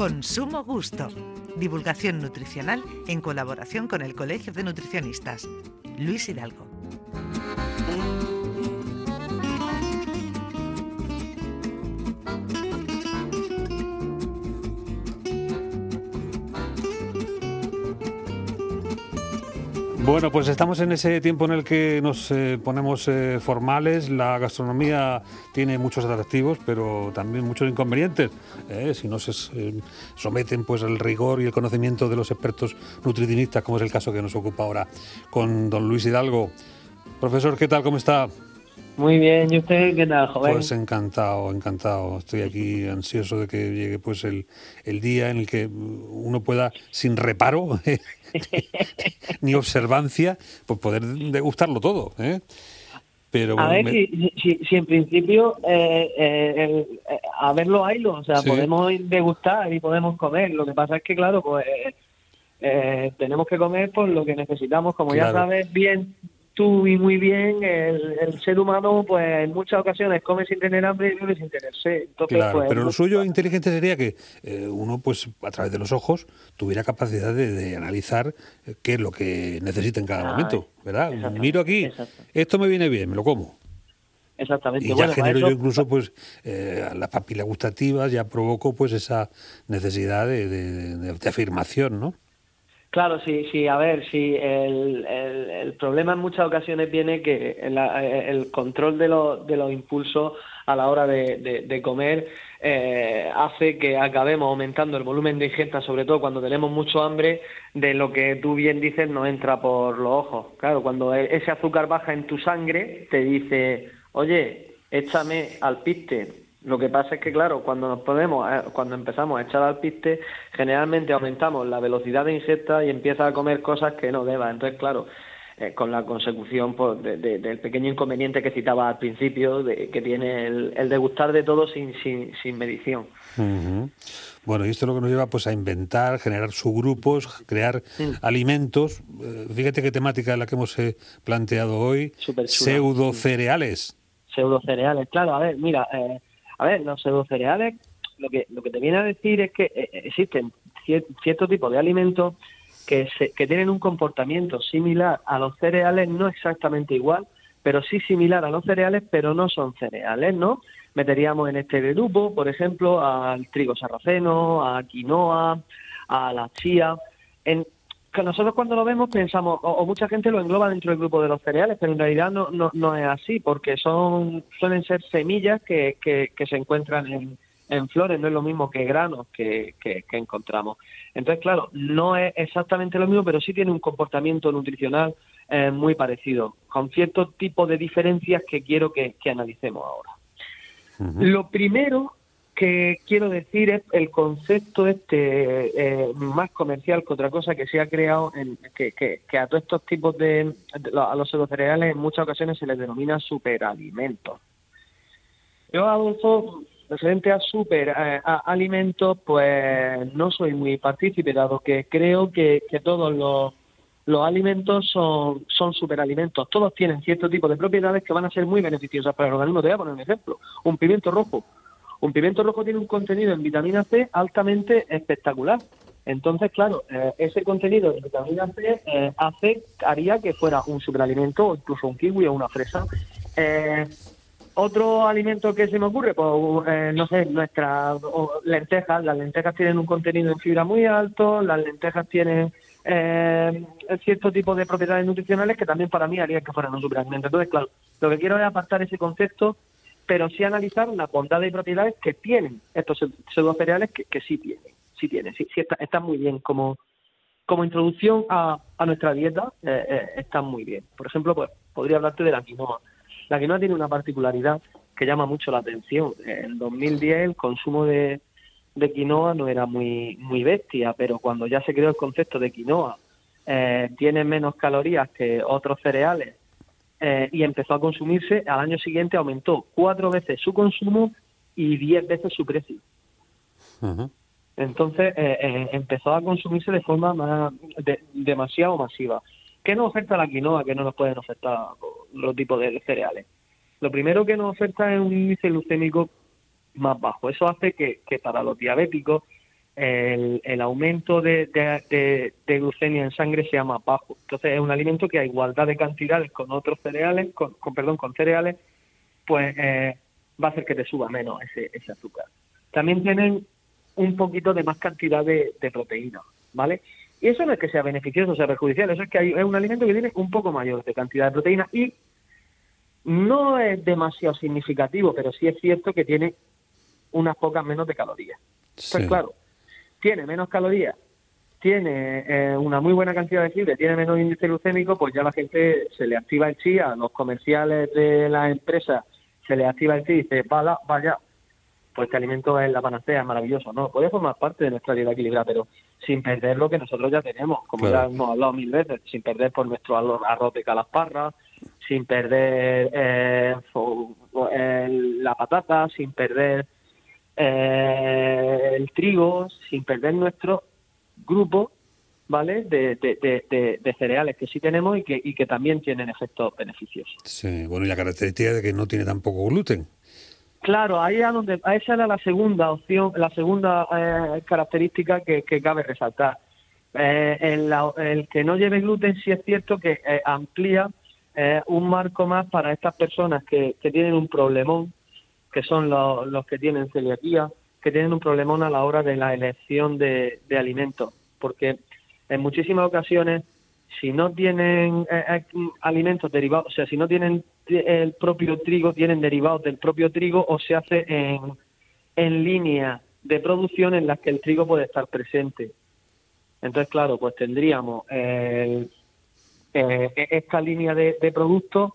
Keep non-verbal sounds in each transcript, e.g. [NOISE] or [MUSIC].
Consumo Gusto. Divulgación nutricional en colaboración con el Colegio de Nutricionistas. Luis Hidalgo. Bueno, pues estamos en ese tiempo en el que nos eh, ponemos eh, formales. La gastronomía tiene muchos atractivos, pero también muchos inconvenientes. ¿eh? si no se someten pues al rigor y el conocimiento de los expertos nutricionistas, como es el caso que nos ocupa ahora con don Luis Hidalgo. Profesor, ¿qué tal? ¿Cómo está? Muy bien, ¿y usted qué tal, joven? Pues encantado, encantado. Estoy aquí ansioso de que llegue pues el, el día en el que uno pueda, sin reparo [LAUGHS] ni observancia, pues poder degustarlo todo. ¿eh? Pero, a ver, si, si, en principio eh, eh, eh, a verlo haylo, o sea, podemos degustar y podemos comer. Lo que pasa es que, claro, pues tenemos que comer por lo que necesitamos. Como ya sabes bien, tú y muy bien, el, ser humano, pues en muchas ocasiones come sin tener hambre y vive sin tener sed. claro, pues, pero lo suyo inteligente sería que eh, uno, pues a través de los ojos, tuviera capacidad de, analizar eh, qué es lo que necesita en cada momento, ¿verdad? Miro aquí, esto me viene bien, me lo como. Exactamente. Y ya genero yo incluso pues eh, las papilas gustativas, ya provoco pues esa necesidad de afirmación, ¿no? Claro, sí, sí, a ver, sí, el, el, problema en muchas ocasiones viene que el, control de, de los impulsos a la hora de, comer eh, hace que acabemos aumentando el volumen de ingesta, sobre todo cuando tenemos mucho hambre, de lo que tú bien dices no entra por los ojos. Claro, cuando e, ese azúcar baja en tu sangre, te dice, oye, échame al piste, lo que pasa es que, claro, cuando nos podemos, eh, cuando empezamos a echar al piste, generalmente aumentamos la velocidad de ingesta y empieza a comer cosas que no deba. Entonces, claro, eh, con la consecución pues, del pequeño inconveniente que citaba al principio, de, que tiene el, degustar de todo sin, sin, sin medición. Bueno, y esto es lo que nos lleva pues a inventar, generar subgrupos, crear alimentos. Eh, fíjate qué temática es la que hemos planteado hoy. Pseudo cereales. Pseudo cereales, claro. A ver, mira, eh, a ver, los pseudocereales, lo que, lo que te viene a decir es que eh, eh, existen cierto tipo de alimentos que, que tienen un comportamiento similar a los cereales, no exactamente igual, pero sí similar a los cereales, pero no son cereales, ¿no? Meteríamos en este grupo, por ejemplo, al trigo sarraceno, a quinoa, a la chía. En, que nosotros cuando lo vemos pensamos, o, mucha gente lo engloba dentro del grupo de los cereales, pero en realidad no, no, no es así, porque son suelen ser semillas que, que, se encuentran en, en, flores, no es lo mismo que granos que, que, encontramos. Entonces, claro, no es exactamente lo mismo, pero sí tiene un comportamiento nutricional eh, muy parecido, con cierto tipo de diferencias que quiero que, analicemos ahora. Lo primero que quiero decir es el concepto este eh, más comercial que otra cosa que se ha creado en, que, que, a todos estos tipos de, a los cereales en muchas ocasiones se les denomina superalimentos. Yo, Adolfo, referente a superalimentos, eh, pues no soy muy partícipe, dado que creo que, que todos los, los alimentos son, son superalimentos. Todos tienen cierto tipo de propiedades que van a ser muy beneficiosas para el organismo. Te voy a poner un ejemplo. Un pimiento rojo un pimiento rojo tiene un contenido en vitamina C altamente espectacular. Entonces, claro, eh, ese contenido de vitamina C eh, haría que fuera un superalimento, o incluso un kiwi o una fresa. Eh, otro alimento que se me ocurre, pues no sé, nuestras lentejas. Las lentejas tienen un contenido en fibra muy alto, las lentejas tienen cierto tipo de propiedades nutricionales que también para mí harían que fueran un superalimento. Entonces, claro, lo que quiero es apartar ese concepto pero sí analizar las bondades y propiedades que tienen estos pseudocereales que, que sí tienen, sí tienen, sí, sí están muy bien como, como introducción a, a nuestra dieta, eh, eh, están muy bien. Por ejemplo, pues podría hablarte de la quinoa. La quinoa tiene una particularidad que llama mucho la atención. En 2010 el consumo de, de quinoa no era muy, muy bestia, pero cuando ya se creó el concepto de quinoa, eh, tiene menos calorías que otros cereales eh, y empezó a consumirse, al año siguiente aumentó cuatro veces su consumo y diez veces su precio. Entonces eh, eh, empezó a consumirse de forma más demasiado masiva. ¿Qué nos oferta la quinoa que no nos pueden ofertar los tipos de cereales? Lo primero que nos oferta es un índice glucémico más bajo. Eso hace que, que para los diabéticos el, el aumento de, de, glucemia en sangre sea más bajo. Entonces es un alimento que a igualdad de cantidades con otros cereales, con, perdón, con cereales, pues eh, va a hacer que te suba menos ese, ese azúcar. También tienen un poquito de más cantidad de, proteína, ¿vale? Y eso no es que sea beneficioso o sea perjudicial, eso es que hay, es un alimento que tiene un poco mayor de cantidad de proteína y no es demasiado significativo, pero sí es cierto que tiene unas pocas menos de calorías. Pues claro, tiene menos calorías, tiene eh, una muy buena cantidad de fibra, tiene menos índice glucémico, pues ya la gente se le activa el chi, a los comerciales de la empresa se le activa el chi y dice, vaya, vaya, pues este alimento es la panacea, es maravilloso. No, puede formar parte de nuestra dieta equilibrada, pero sin perder lo que nosotros ya tenemos, como ya hemos hablado mil veces, sin perder por nuestro arroz de calasparra, sin perder eh, la patata, sin perder eh, el trigo, sin perder nuestro grupo ¿vale? De, de, cereales que sí tenemos y que, y que también tienen efectos beneficiosos. Sí, bueno, y la característica de que no tiene tampoco gluten. Claro, ahí es donde, esa era la segunda opción, la segunda eh, característica que, cabe resaltar. Eh, el, que no lleve gluten sí es cierto que eh, amplía un marco más para estas personas que, tienen un problemón, que son los, que tienen celiaquía, que tienen un problemón a la hora de la elección de, de alimentos, porque en muchísimas ocasiones si no tienen eh, eh, alimentos derivados, o sea, si no tienen el propio trigo, tienen derivados del propio trigo o se hace en, en línea de producción en las que el trigo puede estar presente. Entonces, claro, pues tendríamos eh, esta línea de, productos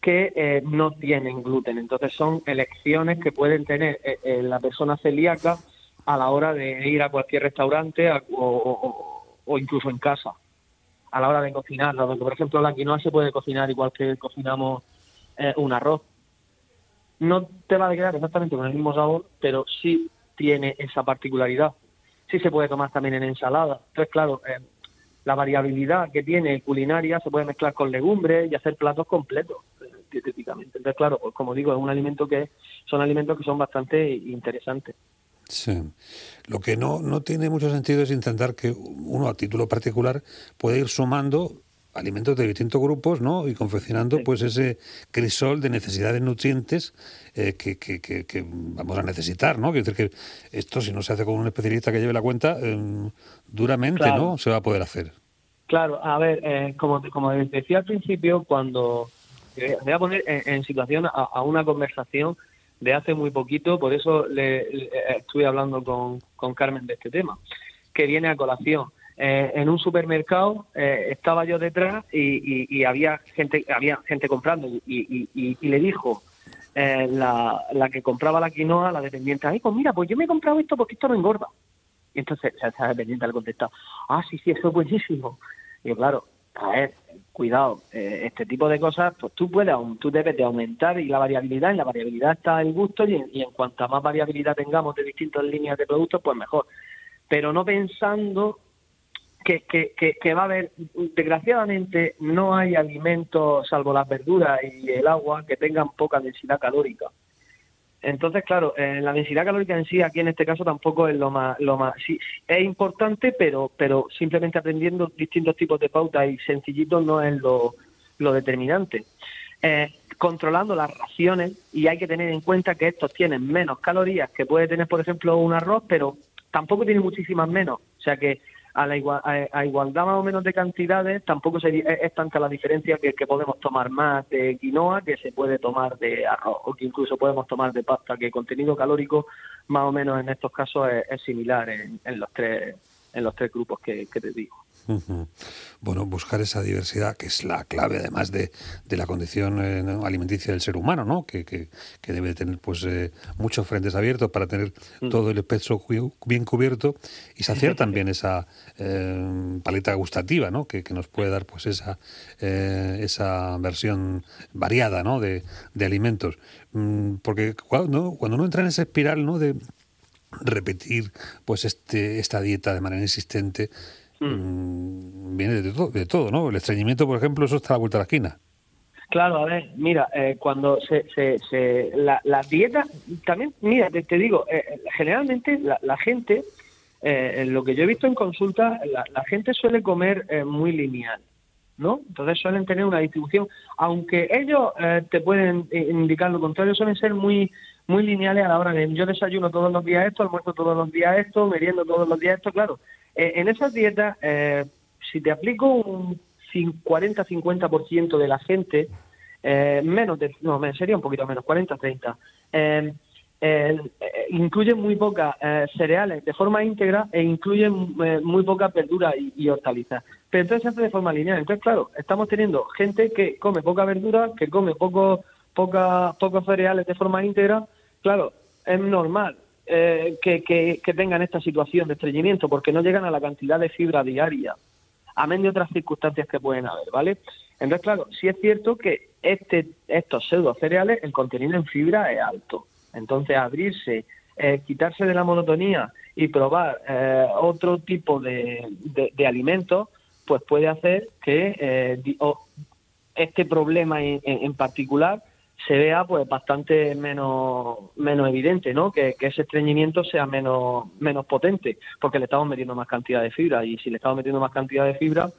que no tienen gluten. Entonces, son elecciones que pueden tener la persona celíaca a la hora de ir a cualquier restaurante o incluso en casa a la hora de cocinar, porque por ejemplo la quinoa se puede cocinar igual que cocinamos eh, un arroz. No te va a quedar exactamente con el mismo sabor, pero sí tiene esa particularidad. Sí se puede tomar también en ensalada. Entonces, claro, eh, la variabilidad que tiene culinaria se puede mezclar con legumbres y hacer platos completos eh, dietéticamente. Entonces, claro, pues como digo, es un alimento que son alimentos que son bastante interesantes. Sí. Lo que no, no tiene mucho sentido es intentar que uno a título particular pueda ir sumando alimentos de distintos grupos, ¿no? Y confeccionando pues ese crisol de necesidades nutrientes eh, que, que, que, vamos a necesitar, ¿no? Quiere decir que esto, si no se hace con un especialista que lleve la cuenta, em, duramente, ¿no? Se va a poder hacer. Claro, a ver, eh, como, como decía al principio, cuando eh, voy a poner en, situación a, una conversación de hace muy poquito, por eso le, estuve hablando con, con, Carmen de este tema, que viene a colación. Eh, en un supermercado eh, estaba yo detrás y, había gente había gente comprando y, y le dijo eh, la, la, que compraba la quinoa, la dependiente, ay, pues mira, pues yo me he comprado esto porque esto no engorda. Y entonces esa dependiente le contestado, ah, sí, sí, eso es buenísimo. Y yo, claro, a ver, cuidado, eh, este tipo de cosas, pues tú puedes, tú debes de aumentar y la variabilidad, en la variabilidad está el gusto y en, y en cuanta más variabilidad tengamos de distintas líneas de productos, pues mejor. Pero no pensando que, que, que, va a haber, desgraciadamente, no hay alimentos, salvo las verduras y el agua, que tengan poca densidad calórica. Entonces, claro, eh, la densidad calórica en sí aquí en este caso tampoco es lo más, lo más, sí, es importante, pero, pero simplemente aprendiendo distintos tipos de pautas y sencillitos no es lo, lo determinante. Eh, controlando las raciones y hay que tener en cuenta que estos tienen menos calorías que puede tener, por ejemplo, un arroz, pero tampoco tiene muchísimas menos. O sea que a, la a, igualdad más o menos de cantidades, tampoco es, tanta la diferencia que, podemos tomar más de quinoa que se puede tomar de arroz, o que incluso podemos tomar de pasta, que el contenido calórico más o menos en estos casos es, similar en, los tres en los tres grupos que te digo. Bueno, buscar esa diversidad, que es la clave además de, de la condición eh, alimenticia del ser humano, ¿no? Que, que, debe tener pues eh, muchos frentes abiertos para tener mm. todo el espectro bien cubierto y saciar [LAUGHS] también esa eh, paleta gustativa, ¿no? Que, nos puede dar pues esa, esa versión variada, ¿no? De, de alimentos. Mm, porque cuando, cuando uno entra en esa espiral, ¿no? De repetir pues este esta dieta de manera insistente Hmm. Mm, viene de, todo, de todo, ¿no? El estreñimiento, por ejemplo, eso está a la vuelta de la esquina. Claro, a ver, mira, eh, cuando se, se, se la, dieta, también, mira, te, digo, eh, generalmente la, gente eh, lo que yo he visto en consulta, la, gente suele comer eh, muy lineal, ¿no? Entonces suelen tener una distribución, aunque ellos eh, te pueden indicar lo contrario, suelen ser muy muy lineales a la hora de yo desayuno todos los días esto, almuerzo todos los días esto, meriendo todos los días esto, claro. en esas dietas, si te aplico un 40-50% de la gente, menos de, no, sería un poquito menos, 40-30, eh, incluye muy pocas eh, cereales de forma íntegra e incluye eh, muy pocas verduras y, hortalizas. Pero entonces se hace de forma lineal. Entonces, claro, estamos teniendo gente que come poca verdura, que come poco, poca, pocos cereales de forma íntegra. Claro, es normal eh, que, tengan esta situación de estreñimiento porque no llegan a la cantidad de fibra diaria, a menos de otras circunstancias que pueden haber, ¿vale? Entonces, claro, sí es cierto que este, estos pseudo cereales, el contenido en fibra es alto entonces, abrirse, eh, quitarse de la monotonía y probar eh, otro tipo de, de, alimentos, pues puede hacer que eh, este problema en, particular se vea pues bastante menos menos evidente, ¿no? Que, ese estreñimiento sea menos menos potente, porque le estamos metiendo más cantidad de fibra y si le estamos metiendo más cantidad de fibra,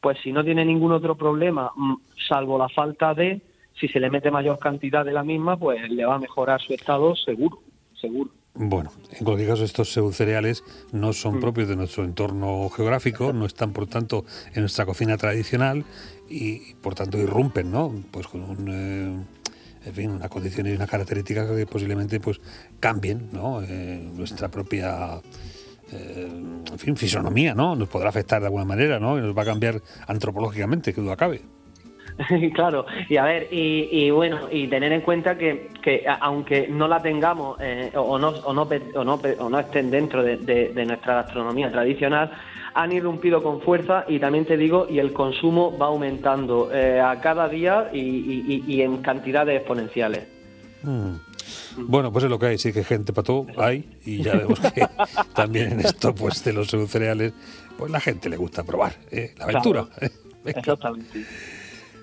pues si no tiene ningún otro problema, mm, salvo la falta de, si se le mete mayor cantidad de la misma, pues le va a mejorar su estado seguro, seguro. Bueno, en cualquier caso estos cereales no son mm. propios de nuestro entorno geográfico, no están por tanto en nuestra cocina tradicional y por tanto irrumpen, ¿no? Pues con un, eh, en fin, una condición y una característica que posiblemente pues cambien, ¿no? Eh, nuestra propia eh, en fin, fisonomía, ¿no? Nos podrá afectar de alguna manera, ¿no? Y nos va a cambiar antropológicamente, que duda cabe. [LAUGHS] claro, y a ver, y, bueno, y tener en cuenta que, que aunque no la tengamos eh, o, no, o, no, o, no, o no estén dentro de, nuestra gastronomía tradicional, han irrumpido con fuerza y también te digo, y el consumo va aumentando eh, a cada día y, en cantidades exponenciales. Mm. Bueno, pues es lo que hay, sí que gente para todo hay y ya vemos que [LAUGHS] también en esto pues de los cereales, pues la gente le gusta probar ¿eh? la aventura. [LAUGHS] Exactamente.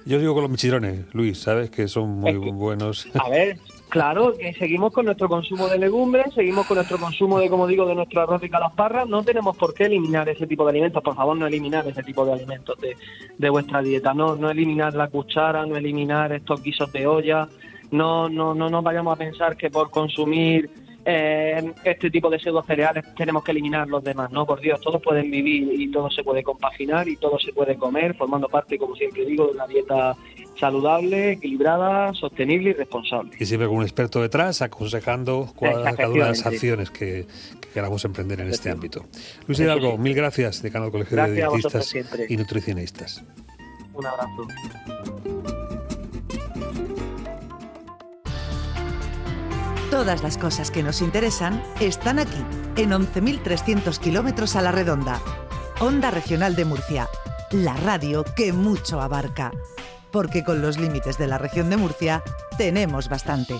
Yo digo con los michirones, Luis, ¿sabes? Que son muy buenos. A ver, claro, que seguimos con nuestro consumo de legumbres, seguimos con nuestro consumo de, como digo, de nuestro arroz y calasparra. No tenemos por qué eliminar ese tipo de alimentos. Por favor, no eliminar ese tipo de alimentos de, de vuestra dieta. No, no eliminar la cuchara, no eliminar estos guisos de olla. No, no, no nos vayamos a pensar que por consumir eh, este tipo de pseudo cereales tenemos que eliminar los demás, ¿no? Por Dios, todos pueden vivir y todo se puede compaginar y todo se puede comer, formando parte, como siempre digo, de una dieta saludable, equilibrada, sostenible y responsable. Y siempre con un experto detrás aconsejando cada una de las acciones que, queramos emprender en este ámbito. Luis Hidalgo, mil gracias, decano del Colegio de Dietistas y Nutricionistas. Un abrazo. Todas las cosas que nos interesan están aquí, en 11.300 kilómetros a la redonda. Onda Regional de Murcia, la radio que mucho abarca. Porque con los límites de la región de Murcia tenemos bastante.